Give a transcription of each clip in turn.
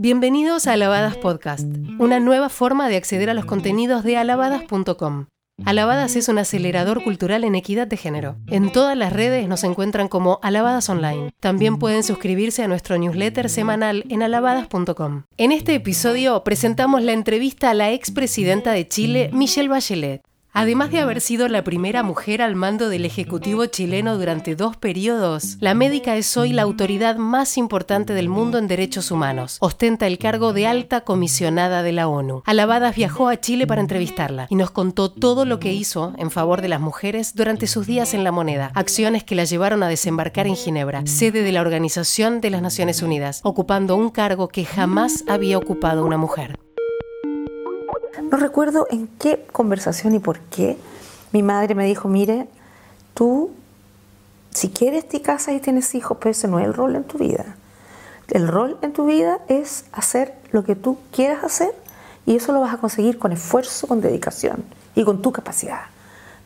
Bienvenidos a Alabadas Podcast, una nueva forma de acceder a los contenidos de alabadas.com. Alabadas es un acelerador cultural en equidad de género. En todas las redes nos encuentran como Alabadas Online. También pueden suscribirse a nuestro newsletter semanal en alabadas.com. En este episodio presentamos la entrevista a la expresidenta de Chile, Michelle Bachelet. Además de haber sido la primera mujer al mando del Ejecutivo chileno durante dos periodos, la médica es hoy la autoridad más importante del mundo en derechos humanos. Ostenta el cargo de alta comisionada de la ONU. Alabadas viajó a Chile para entrevistarla y nos contó todo lo que hizo en favor de las mujeres durante sus días en la moneda, acciones que la llevaron a desembarcar en Ginebra, sede de la Organización de las Naciones Unidas, ocupando un cargo que jamás había ocupado una mujer. No recuerdo en qué conversación y por qué mi madre me dijo, mire, tú, si quieres te casas y tienes hijos, pero ese no es el rol en tu vida. El rol en tu vida es hacer lo que tú quieras hacer y eso lo vas a conseguir con esfuerzo, con dedicación y con tu capacidad.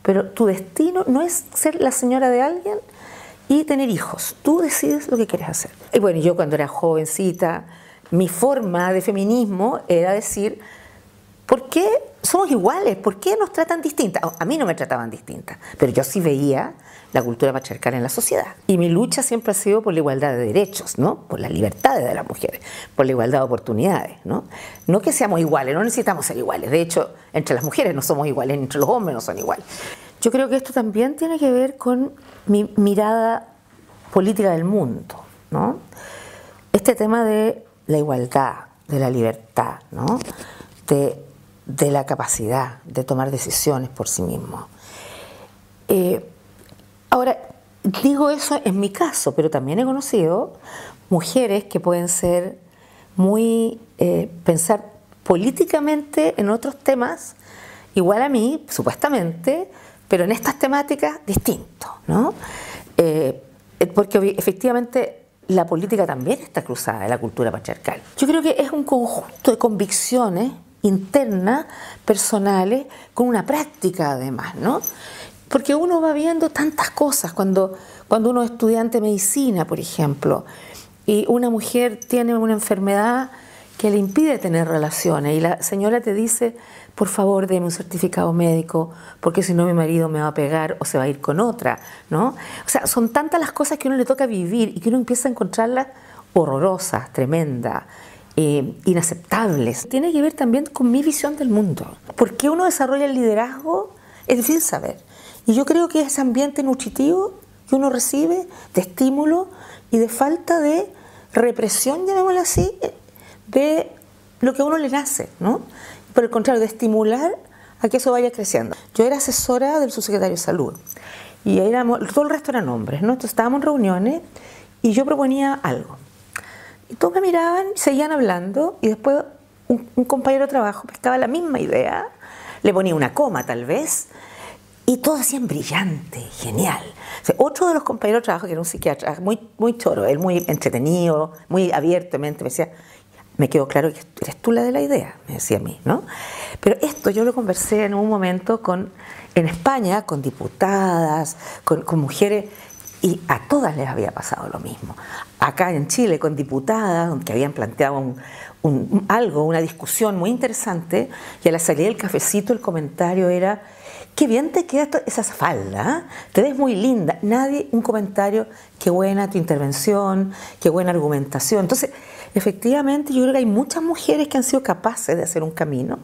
Pero tu destino no es ser la señora de alguien y tener hijos. Tú decides lo que quieres hacer. Y bueno, yo cuando era jovencita, mi forma de feminismo era decir, ¿Por qué somos iguales? ¿Por qué nos tratan distintas? A mí no me trataban distintas, pero yo sí veía la cultura patriarcal en la sociedad. Y mi lucha siempre ha sido por la igualdad de derechos, ¿no? Por la libertad de las mujeres, por la igualdad de oportunidades, ¿no? No que seamos iguales, no necesitamos ser iguales. De hecho, entre las mujeres no somos iguales, entre los hombres no son iguales. Yo creo que esto también tiene que ver con mi mirada política del mundo, ¿no? Este tema de la igualdad, de la libertad, ¿no? De de la capacidad de tomar decisiones por sí mismo. Eh, ahora, digo eso en mi caso, pero también he conocido mujeres que pueden ser muy, eh, pensar políticamente en otros temas, igual a mí, supuestamente, pero en estas temáticas distinto, ¿no? Eh, porque efectivamente la política también está cruzada en la cultura patriarcal. Yo creo que es un conjunto de convicciones internas, personales, con una práctica además, ¿no? Porque uno va viendo tantas cosas cuando, cuando uno es estudiante de medicina, por ejemplo, y una mujer tiene una enfermedad que le impide tener relaciones y la señora te dice, por favor, deme un certificado médico, porque si no mi marido me va a pegar o se va a ir con otra, ¿no? O sea, son tantas las cosas que uno le toca vivir y que uno empieza a encontrarlas horrorosas, tremendas, eh, inaceptables. Tiene que ver también con mi visión del mundo. ¿Por qué uno desarrolla el liderazgo? Es difícil saber. Y yo creo que ese ambiente nutritivo que uno recibe de estímulo y de falta de represión, llamémoslo así, de lo que a uno le nace, ¿no? Por el contrario, de estimular a que eso vaya creciendo. Yo era asesora del subsecretario de Salud y éramos, todo el resto eran hombres, ¿no? Entonces estábamos en reuniones y yo proponía algo. Todos me miraban, seguían hablando y después un, compañero de trabajo pescaba la misma idea, le ponía una coma tal vez, y todos decían brillante, genial. otro de los compañeros de trabajo, que era un psiquiatra, muy, muy choro, él muy entretenido, muy abiertamente, me decía, me quedó claro que eres tú la de la idea, me decía a mí, ¿no? Pero esto yo lo conversé en un momento con, en España con diputadas, con mujeres y a todas les había pasado lo mismo. Acá en Chile, con diputadas que habían planteado algo, una discusión muy interesante, y a la salida del cafecito el comentario era, qué bien te queda esa falda, ¿eh? te ves muy linda. Nadie, un comentario, qué buena tu intervención, qué buena argumentación. Entonces, efectivamente, yo creo que hay muchas mujeres que han sido capaces de hacer un camino,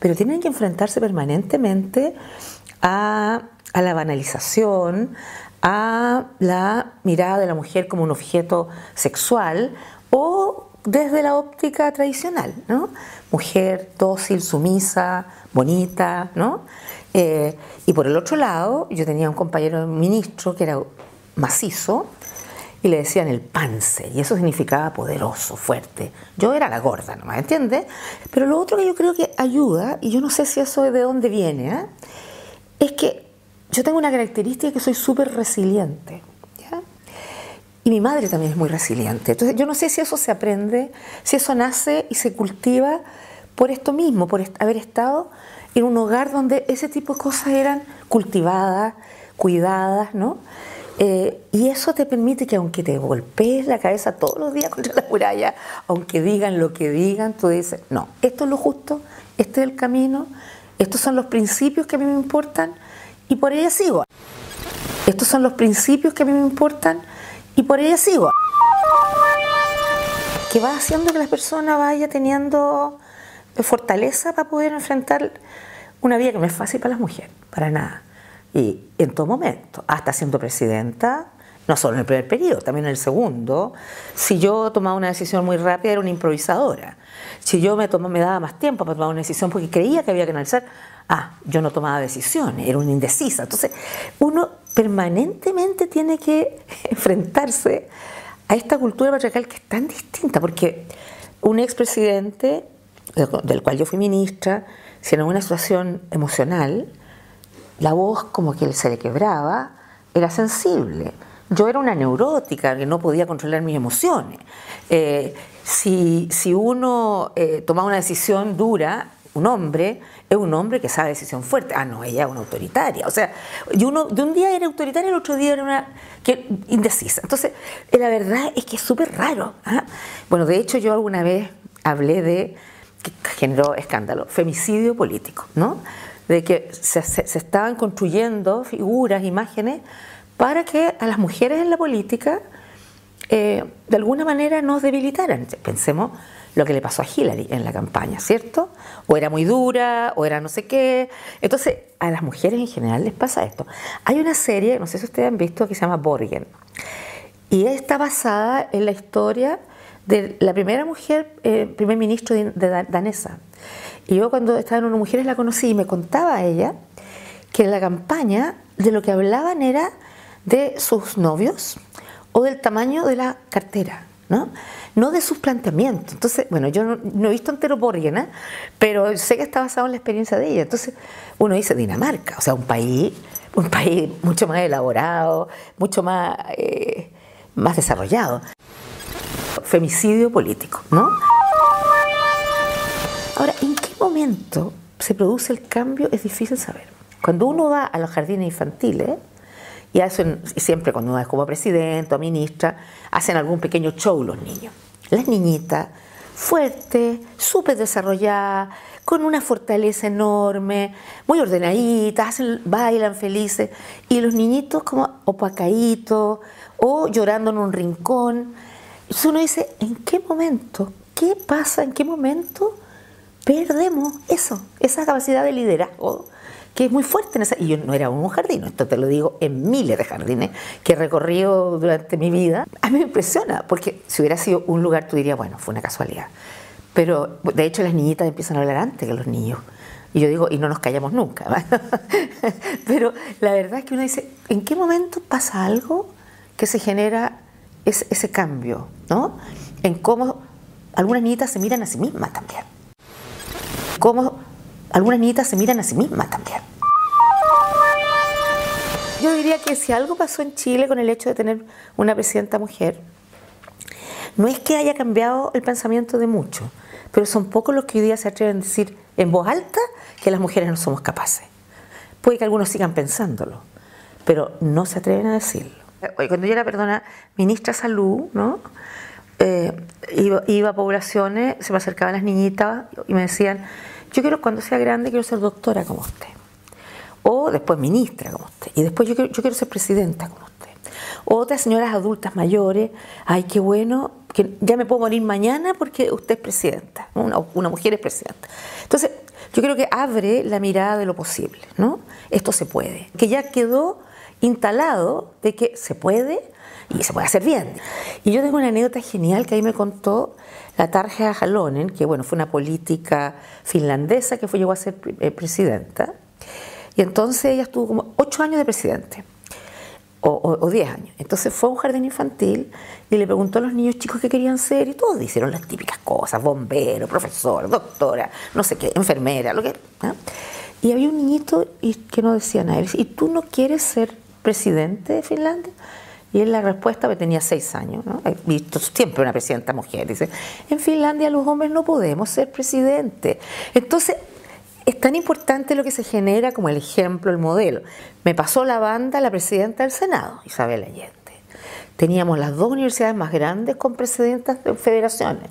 pero tienen que enfrentarse permanentemente a, a la banalización, a la mirada de la mujer como un objeto sexual o desde la óptica tradicional, ¿no? Mujer dócil, sumisa, bonita, ¿no? Eh, y por el otro lado, yo tenía un compañero ministro que era macizo y le decían el panse, y eso significaba poderoso, fuerte. Yo era la gorda, ¿no me entiendes? Pero lo otro que yo creo que ayuda, y yo no sé si eso es de dónde viene, ¿eh? es que yo tengo una característica que soy súper resiliente. Y mi madre también es muy resiliente. Entonces, yo no sé si eso se aprende, si eso nace y se cultiva por esto mismo, por haber estado en un hogar donde ese tipo de cosas eran cultivadas, cuidadas, ¿no? Eh, y eso te permite que aunque te golpees la cabeza todos los días contra la muralla, aunque digan lo que digan, tú dices, no, esto es lo justo, este es el camino, estos son los principios que a mí me importan y por ella sigo. Estos son los principios que a mí me importan y por ella sigo. Que va haciendo que la persona vaya teniendo fortaleza para poder enfrentar una vida que no es fácil para las mujeres, para nada. Y en todo momento, hasta siendo presidenta, no solo en el primer periodo, también en el segundo, si yo tomaba una decisión muy rápida era una improvisadora. Si yo me, tomaba, me daba más tiempo para tomar una decisión porque creía que había que analizar, ah, yo no tomaba decisiones, era una indecisa. Entonces, uno permanentemente tiene que enfrentarse a esta cultura patriarcal que es tan distinta, porque un expresidente, del cual yo fui ministra, si en una situación emocional, la voz como que se le quebraba, era sensible. Yo era una neurótica que no podía controlar mis emociones. Eh, si, si, uno eh, tomaba una decisión dura, un hombre es un hombre que sabe decisión fuerte. Ah, no, ella es una autoritaria. O sea, y de un día era autoritaria, el otro día era una que, indecisa. Entonces, eh, la verdad es que es súper raro. ¿ah? Bueno, de hecho, yo alguna vez hablé de que generó escándalo, femicidio político, ¿no? De que se, estaban construyendo figuras, imágenes, para que a las mujeres en la política eh, de alguna manera nos debilitaran. Pensemos lo que le pasó a Hillary en la campaña, ¿cierto? O era muy dura, o era no sé qué. Entonces, a las mujeres en general les pasa esto. Hay una serie, no sé si ustedes han visto, que se llama Borgen. Y está basada en la historia de la primera mujer, eh, primer ministro de, danesa. Y yo cuando estaba en Una Mujeres la conocí y me contaba a ella que en la campaña de lo que hablaban era de sus novios o del tamaño de la cartera, ¿no? De sus planteamientos. Entonces, bueno, yo no, he visto entero Borgen, pero sé que está basado en la experiencia de ella. Entonces, uno dice Dinamarca, o sea, un país, un país mucho más elaborado, mucho más, eh, más desarrollado femicidio político, ¿no? Ahora, ¿en qué momento se produce el cambio? Es difícil saber. Cuando uno va a los jardines infantiles, y hacen, siempre cuando uno es como presidente o ministra, hacen algún pequeño show los niños. Las niñitas, fuertes, súper desarrolladas, con una fortaleza enorme, muy ordenaditas, bailan felices, y los niñitos como opacaditos o llorando en un rincón. Entonces uno dice, ¿en qué momento? ¿Qué pasa? ¿En qué momento perdemos eso? Esa capacidad de liderazgo que es muy fuerte en esa. Y yo no era un jardín, esto te lo digo en miles de jardines que he recorrido durante mi vida. A mí me impresiona, porque si hubiera sido un lugar, tú dirías, bueno, fue una casualidad. Pero de hecho, las niñitas empiezan a hablar antes que los niños. Y yo digo, y no nos callamos nunca. Pero la verdad es que uno dice, ¿en qué momento pasa algo que se genera es ese cambio, ¿no? En cómo algunas niñitas se miran a sí mismas también. Cómo algunas niñitas se miran a sí mismas también. Yo diría que si algo pasó en Chile con el hecho de tener una presidenta mujer, no es que haya cambiado el pensamiento de muchos, pero son pocos los que hoy día se atreven a decir en voz alta que las mujeres no somos capaces. Puede que algunos sigan pensándolo, pero no se atreven a decirlo cuando yo era, ministra de salud, ¿no? Eh, iba, a poblaciones, se me acercaban las niñitas y me decían, yo quiero cuando sea grande quiero ser doctora como usted. O después ministra como usted. Y después yo quiero, yo quiero ser presidenta como usted. otras señoras adultas mayores, ay, qué bueno, que ya me puedo morir mañana porque usted es presidenta, una, una mujer es presidenta. Entonces, yo creo que abre la mirada de lo posible, ¿no? Esto se puede. Que ya quedó instalado de que se puede y se puede hacer bien. Y yo tengo una anécdota genial que ahí me contó la Tarja Jalonen, que bueno, fue una política finlandesa que fue, llegó a ser eh, presidenta. Y entonces ella estuvo como ocho años de presidente, o, diez años. Entonces fue a un jardín infantil y le preguntó a los niños chicos qué querían ser y todos hicieron las típicas cosas, bombero, profesor, doctora, no sé qué, enfermera, lo que... Y había un niñito que no decía nada. ¿Y tú no quieres ser presidente de Finlandia? Y él la respuesta, que tenía seis años, ¿no? he visto siempre una presidenta mujer, dice, en Finlandia los hombres no podemos ser presidentes. Entonces, es tan importante lo que se genera como el ejemplo, el modelo. Me pasó la banda la presidenta del Senado, Isabel Allende. Teníamos las dos universidades más grandes con presidentas de federaciones.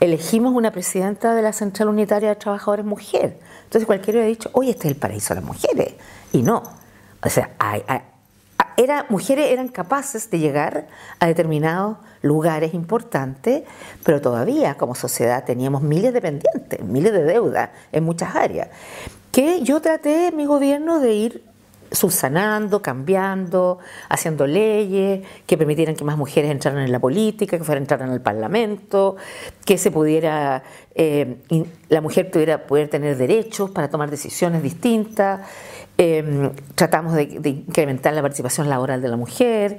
Elegimos una presidenta de la Central Unitaria de Trabajadores mujer. Entonces cualquiera hubiera dicho, oye, este es el paraíso de las mujeres. Y no. O sea, era, mujeres eran capaces de llegar a determinados lugares importantes, pero todavía como sociedad teníamos miles de pendientes, miles de deudas en muchas áreas, que yo traté en mi gobierno de ir subsanando, cambiando, haciendo leyes que permitieran que más mujeres entraran en la política, que fueran entraran al Parlamento, que se pudiera, eh, la mujer pudiera poder tener derechos para tomar decisiones distintas. Em, tratamos de, de incrementar la participación laboral de la mujer.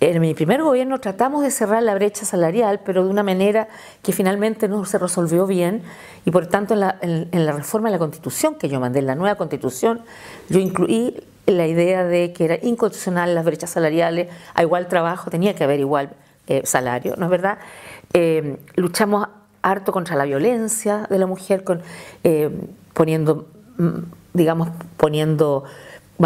En mi primer gobierno tratamos de cerrar la brecha salarial, pero de una manera que finalmente no se resolvió bien y por tanto en la, en la, reforma de la Constitución que yo mandé, en la nueva Constitución, yo incluí la idea de que era inconstitucional las brechas salariales, a igual trabajo tenía que haber igual eh, salario, ¿no es verdad? Eh, luchamos harto contra la violencia de la mujer, con, eh, poniendo, mm, digamos, poniendo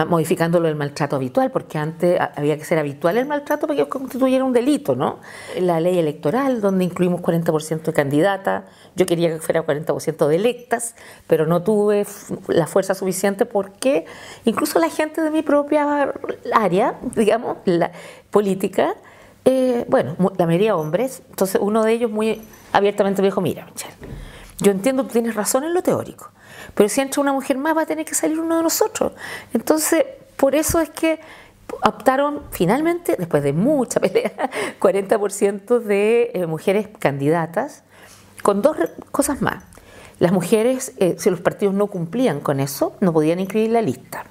modificándolo del maltrato habitual, porque antes había que ser habitual el maltrato para que constituyera un delito, ¿no? La ley electoral, donde incluimos 40% de candidatas, yo quería que fuera 40% de electas, pero no tuve la fuerza suficiente porque incluso la gente de mi propia área, digamos, la política, eh, bueno, la mayoría hombres, entonces uno de ellos muy abiertamente me dijo, mira, Michelle, yo entiendo tú tienes razón en lo teórico, pero si entra una mujer más va a tener que salir uno de nosotros. Entonces, por eso es que optaron finalmente, después de mucha pelea, 40% de eh, mujeres candidatas, con dos cosas más. Las mujeres, eh, si los partidos no cumplían con eso, no podían inscribir la lista.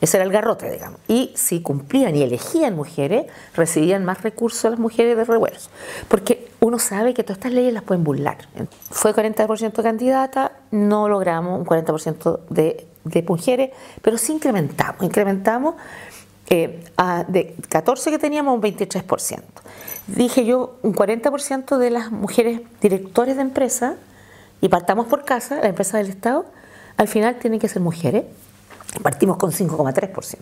Ese era el garrote, digamos. Y si cumplían y elegían mujeres, recibían más recursos las mujeres de revuelto. Porque uno sabe que todas estas leyes las pueden burlar. Fue 40% candidata, no logramos un 40% de, de, mujeres, pero sí incrementamos. Incrementamos eh, de 14 que teníamos un 23%. Dije yo, un 40% de las mujeres directores de empresas, y partamos por casa, la empresa del Estado, al final tienen que ser mujeres Partimos con 5,3%.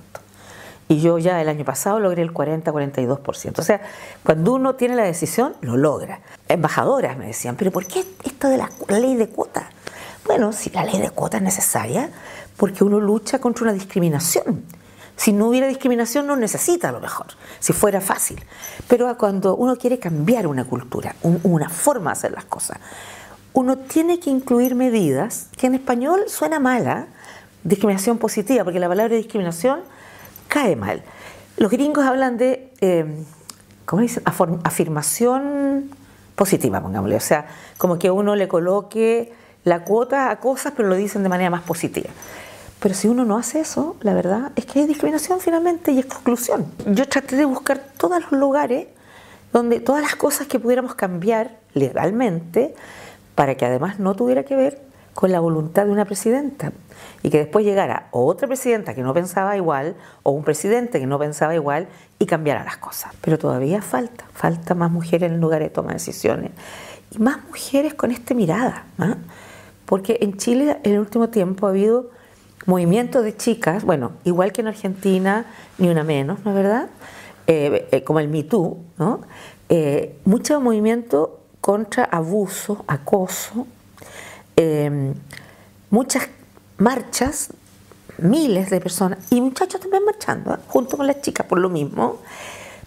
Y yo ya el año pasado logré el 40-42%. O sea, cuando uno tiene la decisión, lo logra. Embajadoras me decían, pero ¿por qué esto de la, ley de cuotas? Bueno, si la ley de cuotas es necesaria, porque uno lucha contra una discriminación. Si no hubiera discriminación, no necesita a lo mejor, si fuera fácil. Pero cuando uno quiere cambiar una cultura, una forma de hacer las cosas, uno tiene que incluir medidas que en español suena mala, discriminación positiva, porque la palabra discriminación cae mal. Los gringos hablan de, eh, ¿cómo dicen? Afirmación positiva, pongámosle. O sea, como que uno le coloque la cuota a cosas, pero lo dicen de manera más positiva. Pero si uno no hace eso, la verdad es que hay discriminación finalmente y exclusión. Yo traté de buscar todos los lugares donde todas las cosas que pudiéramos cambiar legalmente para que además no tuviera que ver con la voluntad de una presidenta y que después llegara otra presidenta que no pensaba igual o un presidente que no pensaba igual y cambiara las cosas. Pero todavía falta, falta más mujeres en el lugar de toma de decisiones y más mujeres con esta mirada, ¿ah? porque en Chile en el último tiempo ha habido movimientos de chicas, bueno, igual que en Argentina, ni una menos, ¿no es verdad? Eh, eh, como el Me Too, ¿no? Eh, mucho contra abuso, acoso, muchas marchas, miles de personas, y muchachos también marchando, ¿eh? junto con las chicas por lo mismo.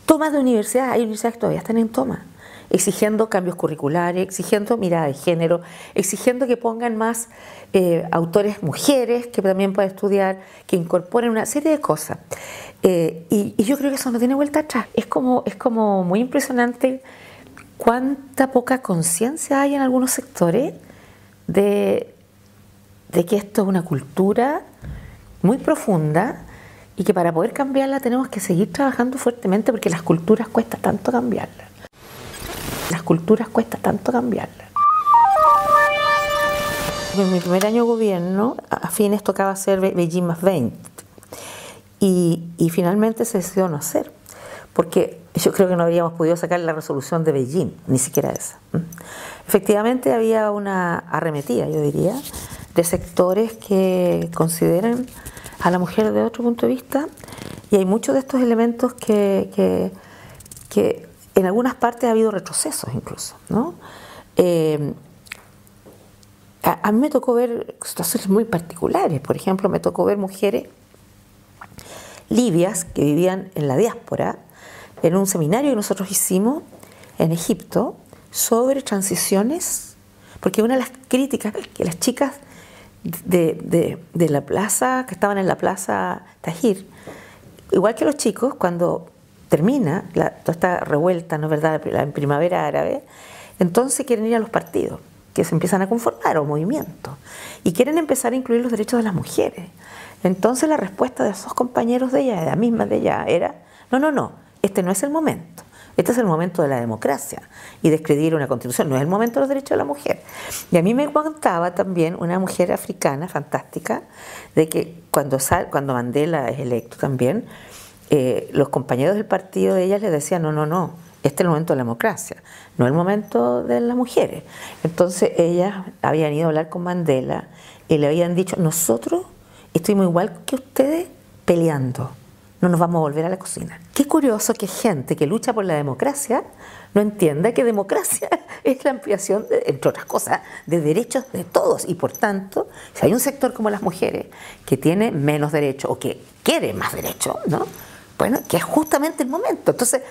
Tomas de universidad, hay universidades que todavía están en toma, exigiendo cambios curriculares, exigiendo mirada de género, exigiendo que pongan más eh, autores mujeres que también puedan estudiar, que incorporen una serie de cosas. Eh, y, y, yo creo que eso no tiene vuelta atrás. Es como, es como muy impresionante cuánta poca conciencia hay en algunos sectores de, que esto es una cultura muy profunda y que para poder cambiarla tenemos que seguir trabajando fuertemente porque las culturas cuesta tanto cambiarlas. Las culturas cuesta tanto cambiarlas. En mi primer año de gobierno, a fines tocaba hacer Beijing más 20 y, y finalmente se decidió no hacer porque yo creo que no habríamos podido sacar la resolución de Beijing, ni siquiera esa. Efectivamente había una arremetida, yo diría, de sectores que consideran a la mujer de otro punto de vista y hay muchos de estos elementos que, que, en algunas partes ha habido retrocesos incluso. ¿no? Eh, a, mí me tocó ver situaciones muy particulares, por ejemplo, me tocó ver mujeres libias que vivían en la diáspora en un seminario que nosotros hicimos en Egipto sobre transiciones, porque una de las críticas que las chicas de, la plaza, que estaban en la plaza Tajir, igual que los chicos, cuando termina toda esta revuelta, ¿no es verdad?, la primavera árabe, entonces quieren ir a los partidos, que se empiezan a conformar, o movimientos, y quieren empezar a incluir los derechos de las mujeres. Entonces la respuesta de esos compañeros de ella, de la misma de ella, era, no, no, no, este no es el momento. Este es el momento de la democracia y de escribir una constitución, no es el momento de los derechos de la mujer. Y a mí me contaba también una mujer africana fantástica de que cuando, cuando Mandela es electo también, eh, los compañeros del partido de ella le decían, no, no, no, este es el momento de la democracia, no es el momento de las mujeres. Entonces ellas habían ido a hablar con Mandela y le habían dicho, nosotros estuvimos igual que ustedes peleando no nos vamos a volver a la cocina. Qué curioso que gente que lucha por la democracia no entienda que democracia es la ampliación, entre otras cosas, de derechos de todos. Y por tanto, si hay un sector como las mujeres que tiene menos derechos o que quiere más derechos, ¿no? Bueno, que es justamente el momento. Entonces,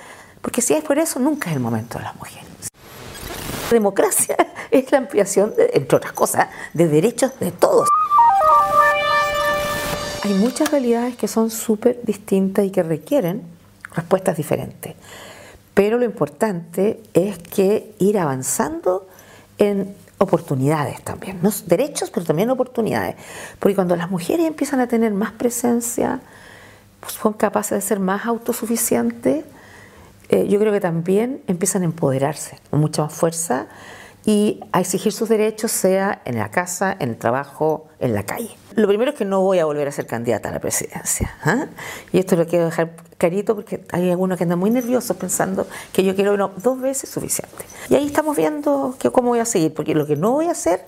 porque si es por eso, nunca es el momento de las mujeres. La democracia es la ampliación, entre otras cosas, de derechos de todos. Hay muchas realidades que son súper distintas y que requieren respuestas diferentes. Pero lo importante es que ir avanzando en oportunidades también, no derechos, pero también oportunidades. Porque cuando las mujeres empiezan a tener más presencia, pues son capaces de ser más autosuficientes, eh, yo creo que también empiezan a empoderarse con mucha más fuerza y a exigir sus derechos, sea en la casa, en el trabajo, en la calle. Lo primero es que no voy a volver a ser candidata a la presidencia. ¿ah? Y esto lo quiero dejar clarito porque hay algunos que andan muy nerviosos pensando que yo quiero no, dos veces suficiente. Y ahí estamos viendo que, cómo voy a seguir, porque lo que no voy a hacer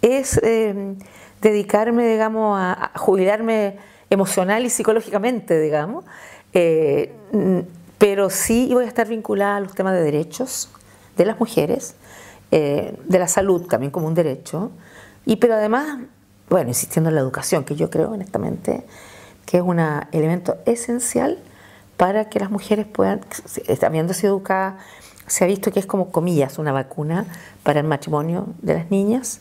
es eh, dedicarme, digamos, a, jubilarme emocional y psicológicamente, digamos. Eh, pero sí voy a estar vinculada a los temas de derechos de las mujeres, eh, de la salud también como un derecho, y pero además, bueno, insistiendo en la educación, que yo creo honestamente que es un elemento esencial para que las mujeres puedan, habiéndose educadas, se ha visto que es como comillas una vacuna para el matrimonio de las niñas,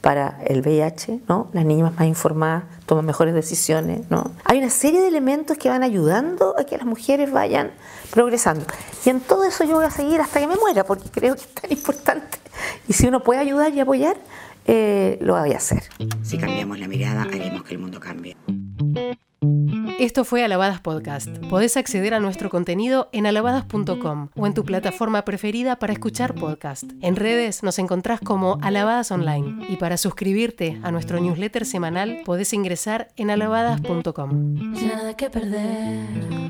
para el VIH, ¿no? Las niñas más informadas toman mejores decisiones, ¿no? Hay una serie de elementos que van ayudando a que las mujeres vayan progresando. Y en todo eso yo voy a seguir hasta que me muera, porque creo que es tan importante. Y si uno puede ayudar y apoyar, eh, lo voy a hacer. Si cambiamos la mirada, haremos que el mundo cambie. Esto fue Alabadas Podcast. Podés acceder a nuestro contenido en alabadas.com o en tu plataforma preferida para escuchar podcast. En redes nos encontrás como Alabadas Online y para suscribirte a nuestro newsletter semanal podés ingresar en alabadas.com. Nada que perder.